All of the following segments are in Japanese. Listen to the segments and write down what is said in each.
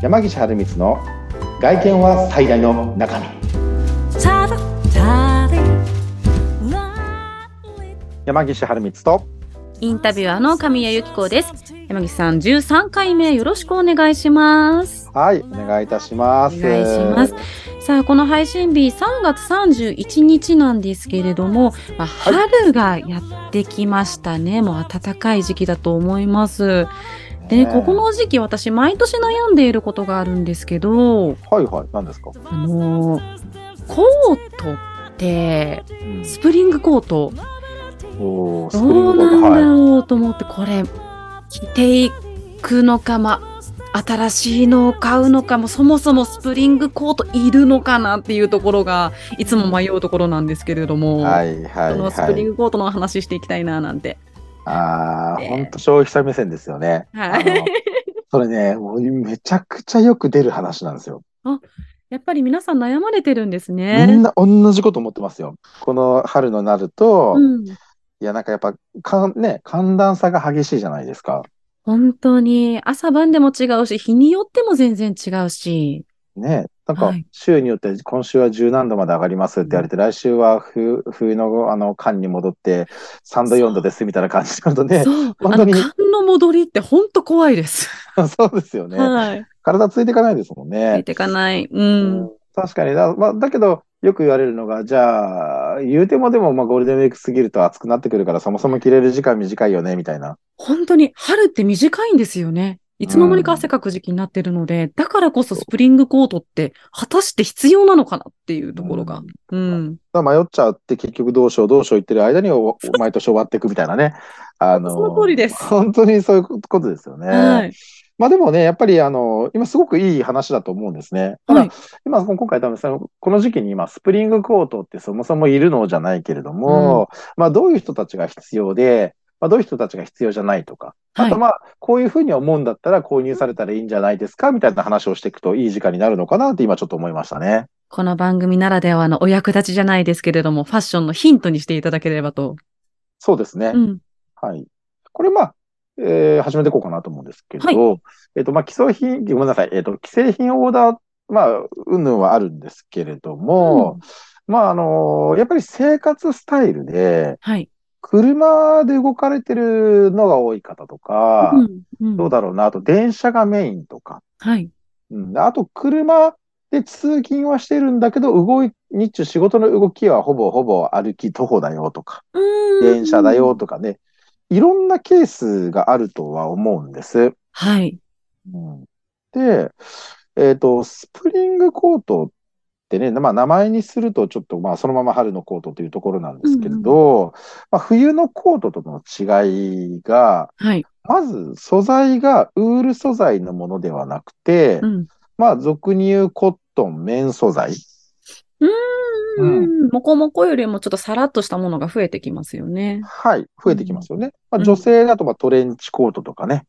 山岸春光の外見は最大の中身山岸春光とインタビュアーの神谷由紀子です。山岸さん、13回目よろしくお願いします。はいお願いいたしますお願いします。さあ、この配信日3月31日なんですけれども、まあ、春がやってきましたね。もう暖かい時期だと思います。で、ここの時期私毎年悩んでいることがあるんですけど、はいはい何ですか、あのーコートって、うん。スプリングコート、おースプリンどうなんだろうと思って、これ、着ていくのか、まあ、新しいのを買うのかも、そもそもスプリングコートいるのかなっていうところが、いつも迷うところなんですけれども、はいはいこのスプはいリングコートの話していきたいななんて。ね。ああ本当消費者目線ですよね。はい。それねもうめちゃくちゃよく出る話なんですよ。やっぱり皆さん悩まれてるんですみんね。な同じこと思ってますよ。この春のなると、うん、いやなんかやっぱかんね寒暖差が激しいじゃないですか。本当に。朝晩でも違うし、日によっても全然違うし。ね、なんかはい週によって今週は十何度まで上がりますって言われて、来週は冬冬のあの間に戻って3度4度ですみたいな感じになるとね、本寒の戻りって本当怖いです。そうですよね。はい。体ついていかないですもんついね。ていかない。う。うん確かにだ、まあ、だけど、よく言われるのが、じゃあ、言うてもでも、まあ、ゴールデンウィーク過ぎると暑くなってくるから、そもそも着れる時間短いよね、みたいな。本当に春って短いんですよね。いつの間にか汗かく時期になってるので、だからこそスプリングコートって果たして必要なのかなっていうところが。うん。だから迷っちゃって、結局どうしよう、どうしよう言ってる間にお毎年終わっていくみたいなね。あの、その通りです本当にそういうことですよね。はい。まあでもね、やっぱりあの、今すごくいい話だと思うんですね。ただ、はい。今、今回多分その、この時期に今、スプリングコートってそもそもいるのじゃないけれども、まあどういう人たちが必要で、まあどういう人たちが必要じゃないとか、はいあとまあ、こういうふうに思うんだったら購入されたらいいんじゃないですかみたいな話をしていくといい時間になるのかなって今ちょっと思いましたね。この番組ならではのお役立ちじゃないですけれども、ファッションのヒントにしていただければと。そうですね。うん。はい。これまあ、えー始めていこうかなと思うんですけど、はいえっ、と、まあ、基礎品、ごめんなさい、えっ、と、既製品オーダー、まあ、うんぬんはあるんですけれども、まあ、あのやっぱり生活スタイルで、はい。車で動かれてるのが多い方とか、うんうん。どうだろうな、あと電車がメインとか、はい。うん、あと車で通勤はしてるんだけど、動い、日中仕事の動きはほぼほぼ歩き徒歩だよとか、電車だよとかね、いろんなケースがあるとは思うんです。はい。うん、で、えっ、と、スプリングコートってね、まあ名前にするとちょっとまあそのまま春のコートというところなんですけれど、まあ冬のコートとの違いが、はい。まず素材がウール素材のものではなくて、うん。まあ俗に言うコットン、綿素材。うんん。もこもこよりもちょっとさらっとしたものが増えてきますよね。はい、増えてきますよね。まあうん女性だとまあトレンチコートとかね、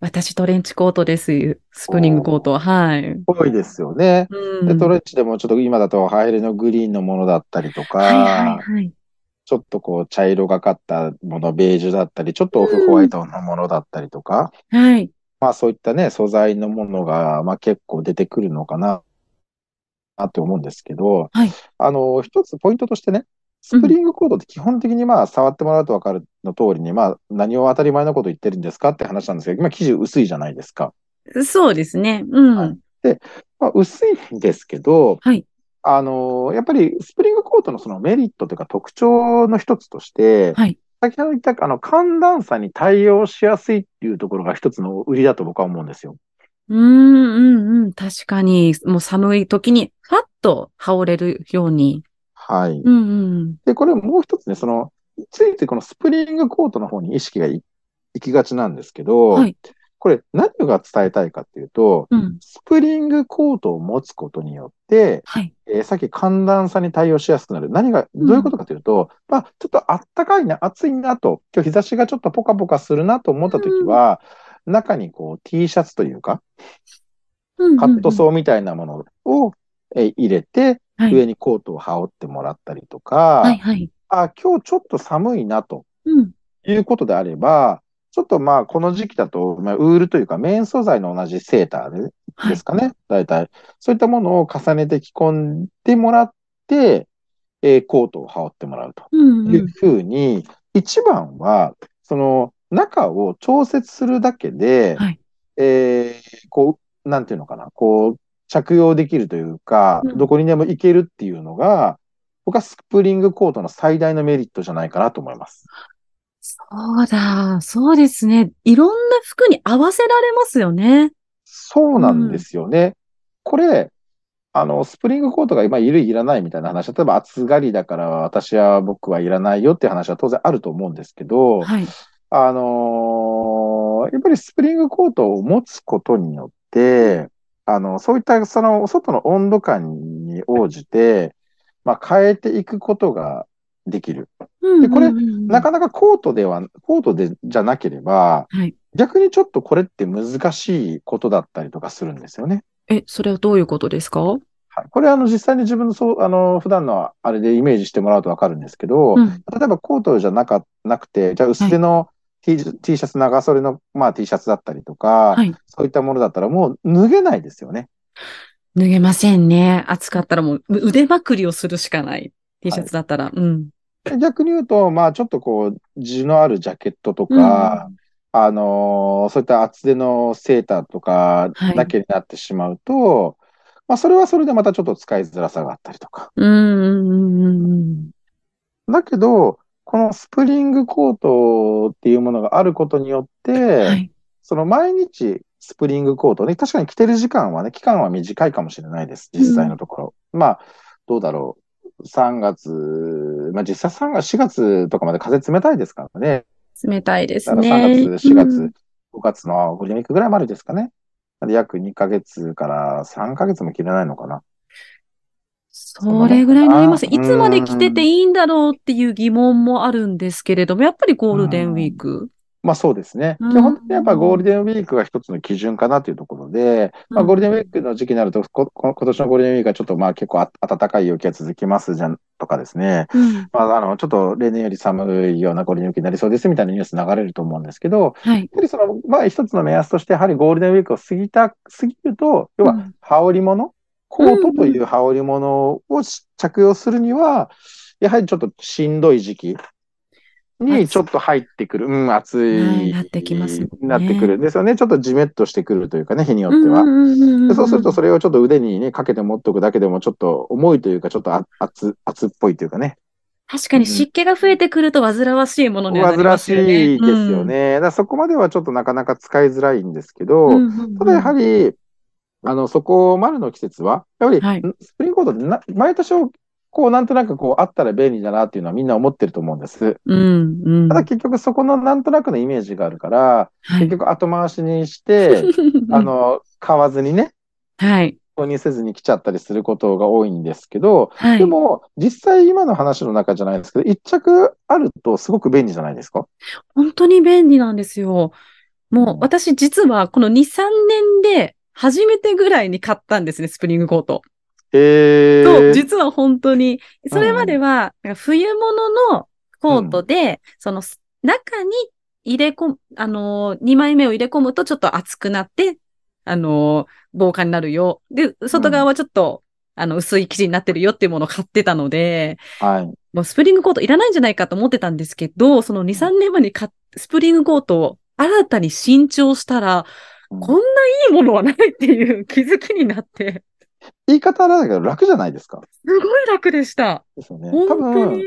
私トレンチコートです。スプリングコートは。はい。多いですよね。うんで、トレンチでもちょっと今だとハイレのグリーンのものだったりとか、はいはいはい。ちょっとこう茶色がかったもの、ベージュだったり、ちょっとオフホワイトのものだったりとか、はい。まあそういったね、素材のものが、まあ結構出てくるのかな、なって思うんですけど、はいあの、一つポイントとしてね、スプリングコードって基本的にまあ触ってもらうとわかるの通りに、まあ何を当たり前のこと言ってるんですかって話なんですけど、今生地薄いじゃないですか。そうですね。うん。はいまあ薄いんですけど、はいあの、やっぱりスプリングコートのそのメリットというか特徴の一つとして、はい先ほど言ったあの寒暖差に対応しやすいっていうところが一つの売りだと僕は思うんですよ。うんうんうん。確かに、もう寒い時に、ファッと羽織れるように。はい。うんうん。で、これもう一つね、その、ついてこのスプリングコートの方に意識がい行きがちなんですけど、はい。これ何が伝えたいかっていうと、うん。スプリングコートを持つことによって、はい。えーさっき寒暖差に対応しやすくなる。何が、どういうことかというと、まあ、ちょっとあったかいな、暑いなと、今日日差しがちょっとポカポカするなと思ったときは、中にこう T シャツというか、うんカットソーみたいなものをえー入れて、はい。上にコートを羽織ってもらったりとか、はいはい。あ、今日ちょっと寒いなとうん。いうことであれば、ちょっとまあ、この時期だと、まあ、ウールというか、綿素材の同じセーターで、ですかね、はい、大体。そういったものを重ねて着込んでもらって、えー、コートを羽織ってもらうというふうに、うんうん、一番は、その中を調節するだけで、はい、えー、こう、なんていうのかな、こう、着用できるというか、どこにでも行けるっていうのが、僕はスプリングコートの最大のメリットじゃないかなと思います。そうだ、そうですね。いろんな服に合わせられますよね。そうなんですよね。うん、これ、あの、スプリングコートが今いるいらないみたいな話、例えば暑がりだから私は僕はいらないよって話は当然あると思うんですけど、はい、あのー、やっぱりスプリングコートを持つことによって、あの、そういったその外の温度感に応じて、まあ、変えていくことができる。で、これ、なかなかコートでは、コートでじゃなければ、はい、逆にちょっとこれって難しいことだったりとかするんですよね。え、それはどういうことですか？はい。これ、あの、実際に自分の、そう、あの、普段のあれでイメージしてもらうとわかるんですけど、うん、例えばコートじゃなか、なくて、じゃあ薄手の T,、シャツ、長袖の、まあ T シャツだったりとか、はい、そういったものだったらもう脱げないですよね。脱げませんね。暑かったらもう腕まくりをするしかない。T シャツだったら。はい、うん。逆に言うと、まあちょっとこう、地のあるジャケットとか、うん、あのー、そういった厚手のセーターとかだけになってしまうと、はい、まあそれはそれでまたちょっと使いづらさがあったりとか。うん。だけど、このスプリングコートっていうものがあることによって、はい、その毎日スプリングコートね、確かに着てる時間はね、期間は短いかもしれないです。実際のところ。うん、まあ、どうだろう。3月、まあ実際3月、4月とかまで風冷たいですからね。冷たいですね。3月、4月、うん、5月のゴールデンウィークぐらいまでですかね。約2ヶ月から3ヶ月も着れないのかな。それぐらいになります。いつまで着てていいんだろうっていう疑問もあるんですけれども、やっぱりゴールデンウィーク。まあそうですね。基本的にやっぱゴールデンウィークが一つの基準かなというところで、まあゴールデンウィークの時期になると、こ今年のゴールデンウィークはちょっとまあ結構暖かい陽気が続きますじゃんとかですね。うん、まああの、ちょっと例年より寒いようなゴールデンウィークになりそうですみたいなニュース流れると思うんですけど、はい、やっぱりその、まあ一つの目安として、やはりゴールデンウィークを過ぎた、過ぎると、要は羽織物、コートという羽織物を着用するには、やはりちょっとしんどい時期にちょっと入ってくる。うん、暑い。なってきます、ね。なってくるんですよね。ちょっとじめっとしてくるというかね、日によっては。そうするとそれをちょっと腕にね、かけて持っておくだけでもちょっと重いというか、ちょっと熱、熱っぽいというかね。確かに湿気が増えてくると煩わしいものになりますよね。煩わしいですよね。うん、だそこまではちょっとなかなか使いづらいんですけど、ただやはり、あの、そこまでの季節は、やはり、はい、スプリングコートってな毎年こう、なんとなくこう、あったら便利だなっていうのはみんな思ってると思うんです。うんうん、ただ結局そこのなんとなくのイメージがあるから、はい、結局後回しにして、あの、買わずにね、はい。購入せずに来ちゃったりすることが多いんですけど、はい、でも、実際今の話の中じゃないですけど、一着あるとすごく便利じゃないですか？本当に便利なんですよ。もう私実はこの2、3年で初めてぐらいに買ったんですね、スプリングコート。えー、そう、実は本当に、それまでは、冬物のコートで、うん、その中に入れ込む、あのー、2枚目を入れ込むとちょっと熱くなって、あのー、防寒になるよ。で、外側はちょっと、うん、あの、薄い生地になってるよっていうものを買ってたので、はい。もうスプリングコートいらないんじゃないかと思ってたんですけど、その2、3年前に買スプリングコートを新たに新調したら、こんないいものはないっていう気づきになって。言い方だけど楽じゃないですか。すごい楽でした。ですよね。多分、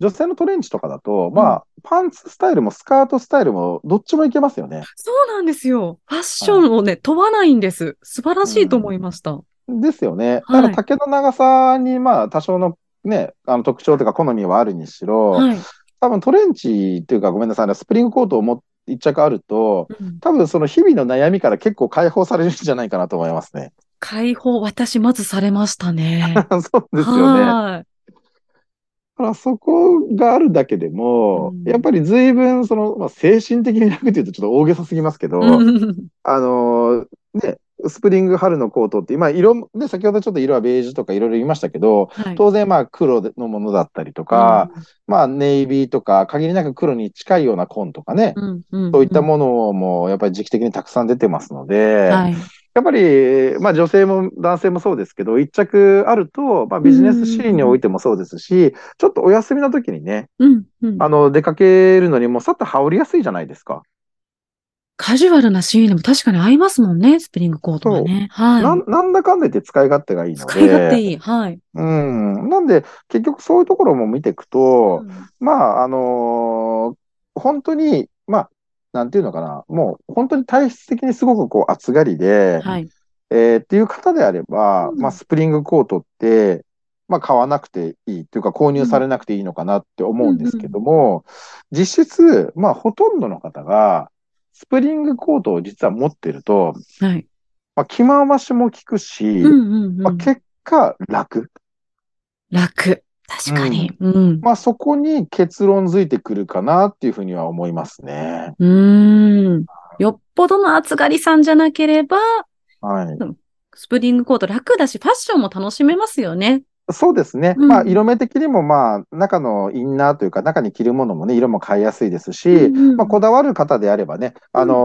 女性のトレンチとかだと、まあ、パンツスタイルもスカートスタイルもどっちもいけますよね。そうなんですよ。ファッションをね、はい、問わないんです。素晴らしいと思いました。うん、ですよね。だから丈の長さに、まあ、多少のね、あの特徴というか好みはあるにしろ、はい、多分トレンチっていうか、ごめんなさい、スプリングコートを持って一着あると、多分その日々の悩みから結構解放されるんじゃないかなと思いますね。解放、私まずされましたね。そうですよね。からそこがあるだけでも、うん、やっぱり随分その、まあ、精神的に楽っていうとちょっと大げさすぎますけど、あの、ね、スプリング春のコートって、今、色、で、先ほどちょっと色はベージュとかいろいろ言いましたけど、はい、当然まあ黒のものだったりとか、うん、まあネイビーとか、限りなく黒に近いような紺とかね、うんうんうん、そういったものもやっぱり時期的にたくさん出てますので、はい。やっぱり、まあ女性も男性もそうですけど、一着あると、まあビジネスシーンにおいてもそうですし、ちょっとお休みの時にね、うんうん、あの、出かけるのにもさっと羽織りやすいじゃないですか。カジュアルなシーンでも確かに合いますもんね、スプリングコートはね。はい。ななんだかんだ言って使い勝手がいいので。使い勝手いい。はい。うん。なんで、結局そういうところも見ていくと、うんまあ、あのー本当に、まあ、なんていうのかな、もう本当に体質的にすごくこう暑がりで、はい。えーっていう方であれば、うんまあ、スプリングコートって、まあ、買わなくていいっていうか、購入されなくていいのかなって思うんですけども、実質、まあ、ほとんどの方が、スプリングコートを実は持ってると、はい。まあ、着回しも効くし、うんうんうん。まあ、結果楽。楽。確かに。うん。まあ、そこに結論づいてくるかなっていうふうには思いますね。うーん。よっぽどの暑がりさんじゃなければ、はい。スプリングコート楽だし、ファッションも楽しめますよね。そうですね。うん。まあ、色目的にも、まあ、中のインナーというか、中に着るものもね、色も買いやすいですし、うんうんまあ、こだわる方であればね、あのー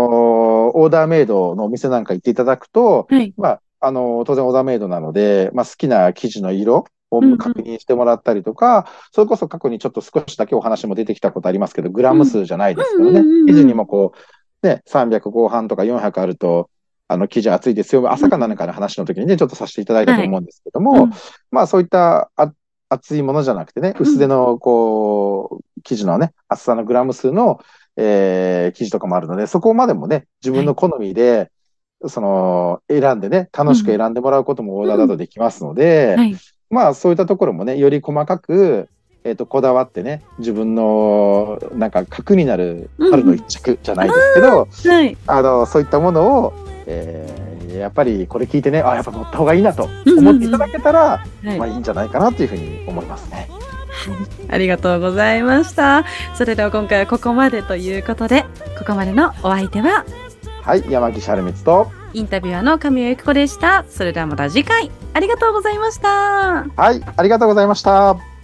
オーダーメイドのお店なんか行っていただくと、はい。まあ、あのー当然オーダーメイドなので、まあ、好きな生地の色をうんうん。確認してもらったりとか、それこそ過去にちょっと少しだけお話も出てきたことありますけど、グラム数じゃないですけどね。うんうんうんうん、生地にもこう、ね、300後半とか400あると、あの、生地厚いですよ。朝かなん。かの話の時にね、ちょっとさせていただいたと思うんですけども、うん。まあそういったあ厚いものじゃなくてね、薄手のこう、生地のね、厚さのグラム数の、えー生地とかもあるので、そこまでもね、自分の好みで、その、選んでね、楽しく選んでもらうこともオーダーだとできますので、はい。まあそういったところもね、より細かく、えっ、と、こだわってね、自分の、なんか核になる春の一着じゃないですけど、はい。あの、そういったものを、えーやっぱりこれ聞いてね、あ、やっぱ乗った方がいいなと思っていただけたら、はいまあいいんじゃないかなというふうに思いますね。ありがとうございました。それでは今回はここまでということで、ここまでのお相手は、はい、山岸春光と、インタビュアーの神谷由紀子でした。それではまた次回、ありがとうございました。はい、ありがとうございました。